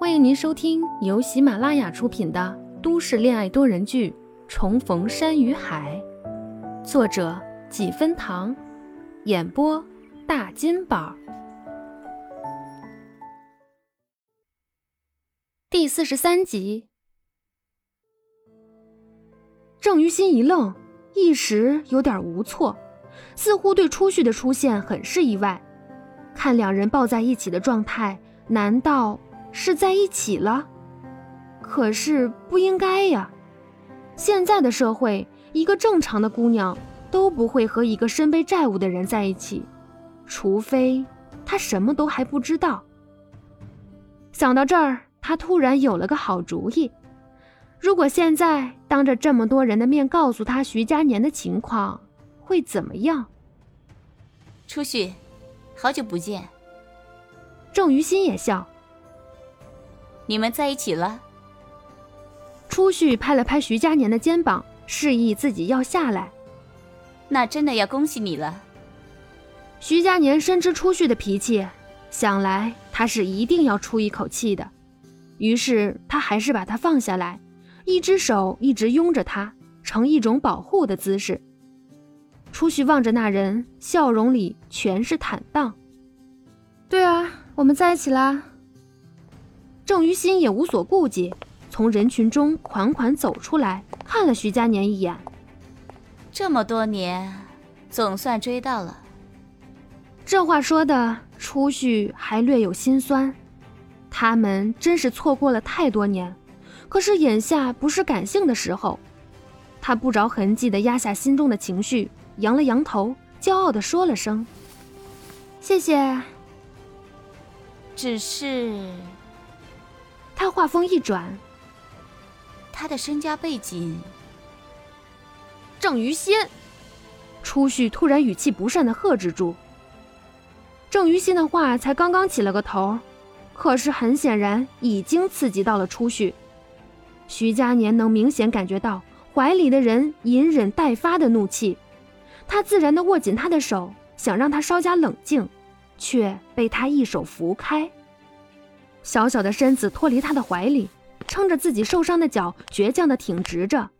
欢迎您收听由喜马拉雅出品的都市恋爱多人剧《重逢山与海》，作者几分糖，演播大金宝。第四十三集，郑于心一愣，一时有点无措，似乎对初旭的出现很是意外。看两人抱在一起的状态，难道是在一起了？可是不应该呀！现在的社会，一个正常的姑娘都不会和一个身背债务的人在一起，除非她什么都还不知道。想到这儿。他突然有了个好主意，如果现在当着这么多人的面告诉他徐佳年的情况，会怎么样？初旭，好久不见。郑于心也笑。你们在一起了？初旭拍了拍徐佳年的肩膀，示意自己要下来。那真的要恭喜你了。徐佳年深知初旭的脾气，想来他是一定要出一口气的。于是他还是把他放下来，一只手一直拥着他，成一种保护的姿势。初旭望着那人，笑容里全是坦荡。对啊，我们在一起啦。郑于心也无所顾忌，从人群中款款走出来，看了徐佳年一眼。这么多年，总算追到了。这话说的，初旭还略有心酸。他们真是错过了太多年，可是眼下不是感性的时候。他不着痕迹地压下心中的情绪，扬了扬头，骄傲地说了声：“谢谢。”只是，他话锋一转：“他的身家背景。”郑于心，初旭突然语气不善的呵止住。郑于心的话才刚刚起了个头。可是很显然，已经刺激到了初旭。徐佳年能明显感觉到怀里的人隐忍待发的怒气，他自然的握紧他的手，想让他稍加冷静，却被他一手扶开。小小的身子脱离他的怀里，撑着自己受伤的脚，倔强的挺直着，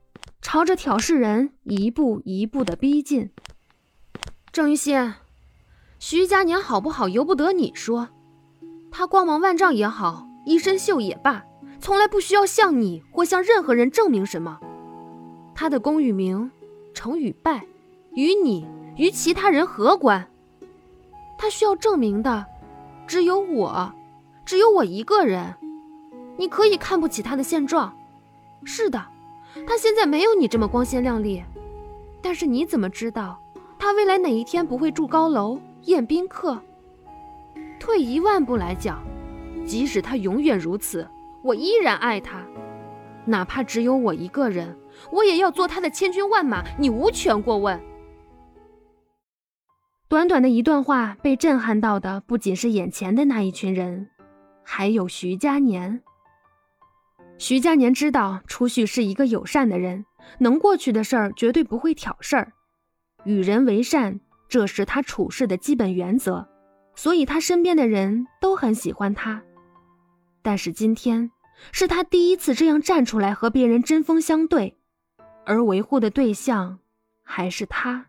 朝着挑事人一步一步的逼近。郑于心，徐佳年好不好，由不得你说。他光芒万丈也好，一身锈也罢，从来不需要向你或向任何人证明什么。他的功与名，成与败，与你与其他人何关？他需要证明的，只有我，只有我一个人。你可以看不起他的现状，是的，他现在没有你这么光鲜亮丽，但是你怎么知道，他未来哪一天不会住高楼宴宾客？退一万步来讲，即使他永远如此，我依然爱他。哪怕只有我一个人，我也要做他的千军万马，你无权过问。短短的一段话，被震撼到的不仅是眼前的那一群人，还有徐佳年。徐佳年知道初旭是一个友善的人，能过去的事儿绝对不会挑事儿，与人为善，这是他处事的基本原则。所以他身边的人都很喜欢他，但是今天是他第一次这样站出来和别人针锋相对，而维护的对象还是他。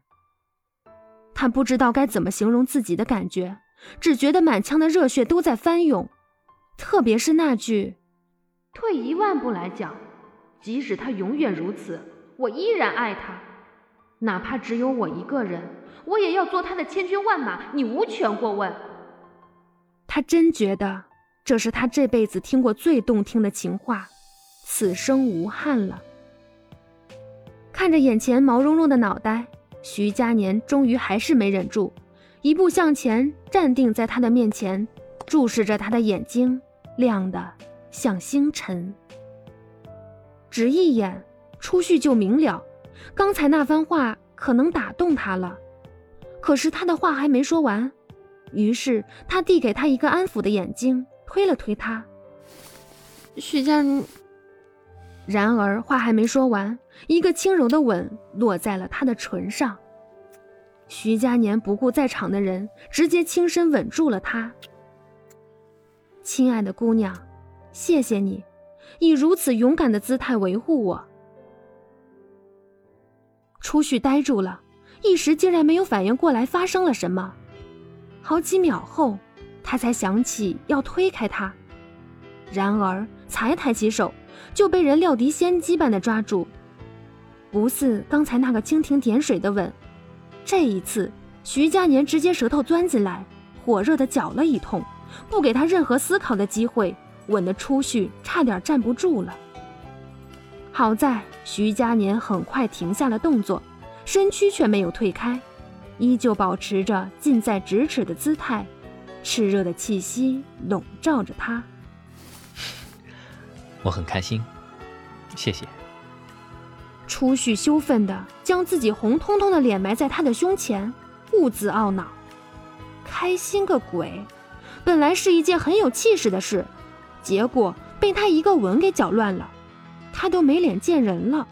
他不知道该怎么形容自己的感觉，只觉得满腔的热血都在翻涌，特别是那句：“退一万步来讲，即使他永远如此，我依然爱他，哪怕只有我一个人。”我也要做他的千军万马，你无权过问。他真觉得这是他这辈子听过最动听的情话，此生无憾了。看着眼前毛茸茸的脑袋，徐佳年终于还是没忍住，一步向前，站定在他的面前，注视着他的眼睛，亮得像星辰。只一眼，初旭就明了，刚才那番话可能打动他了。可是他的话还没说完，于是他递给他一个安抚的眼睛，推了推他。徐佳，然而话还没说完，一个轻柔的吻落在了他的唇上。徐佳年不顾在场的人，直接轻身吻住了他。亲爱的姑娘，谢谢你，以如此勇敢的姿态维护我。”初旭呆住了，一时竟然没有反应过来发生了什么。好几秒后，他才想起要推开他，然而才抬起手，就被人料敌先机般的抓住。不似刚才那个蜻蜓点水的吻，这一次徐佳年直接舌头钻进来，火热的搅了一通，不给他任何思考的机会，吻得初旭差点站不住了。好在徐佳年很快停下了动作，身躯却没有退开，依旧保持着近在咫尺的姿态，炽热的气息笼罩着他。我很开心，谢谢。初旭羞愤的将自己红彤彤的脸埋在他的胸前，兀自懊恼：“开心个鬼！本来是一件很有气势的事，结果被他一个吻给搅乱了，他都没脸见人了。”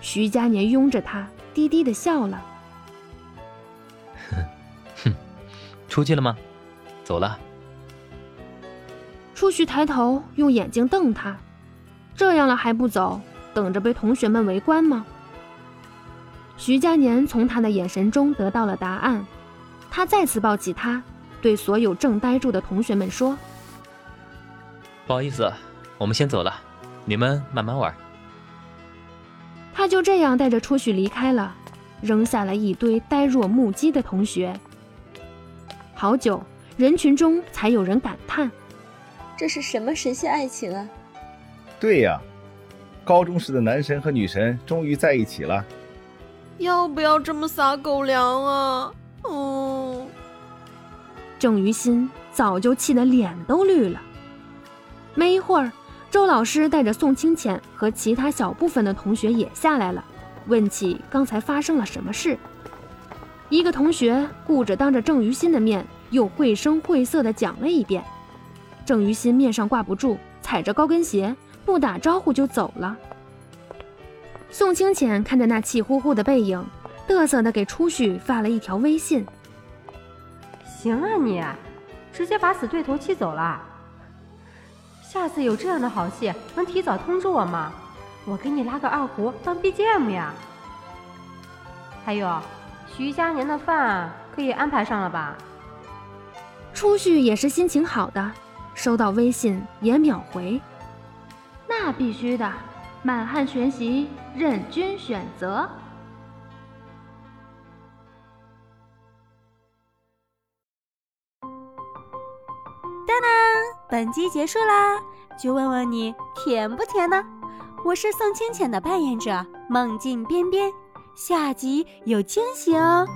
徐佳年拥着他，低低的笑了：“哼，哼，出去了吗？走了。”初旭抬头，用眼睛瞪他：“这样了还不走？”等着被同学们围观吗？徐佳年从他的眼神中得到了答案，他再次抱起他，对所有正呆住的同学们说：“不好意思，我们先走了，你们慢慢玩。”他就这样带着初旭离开了，扔下了一堆呆若木鸡的同学。好久，人群中才有人感叹：“这是什么神仙爱情啊？”对呀。高中时的男神和女神终于在一起了，要不要这么撒狗粮啊？哦，郑于心早就气得脸都绿了。没一会儿，周老师带着宋清浅和其他小部分的同学也下来了，问起刚才发生了什么事。一个同学顾着当着郑于心的面，又绘声绘色地讲了一遍。郑于心面上挂不住，踩着高跟鞋。不打招呼就走了。宋清浅看着那气呼呼的背影，嘚瑟的给初旭发了一条微信：“行啊你，直接把死对头气走了。下次有这样的好戏，能提早通知我吗？我给你拉个二胡当 BGM 呀。还有，徐佳年的饭可以安排上了吧？”初旭也是心情好的，收到微信也秒回。那必须的，满汉全席任君选择。当当，本集结束啦，就问问你甜不甜呢？我是宋清浅的扮演者梦境边边，下集有惊喜哦。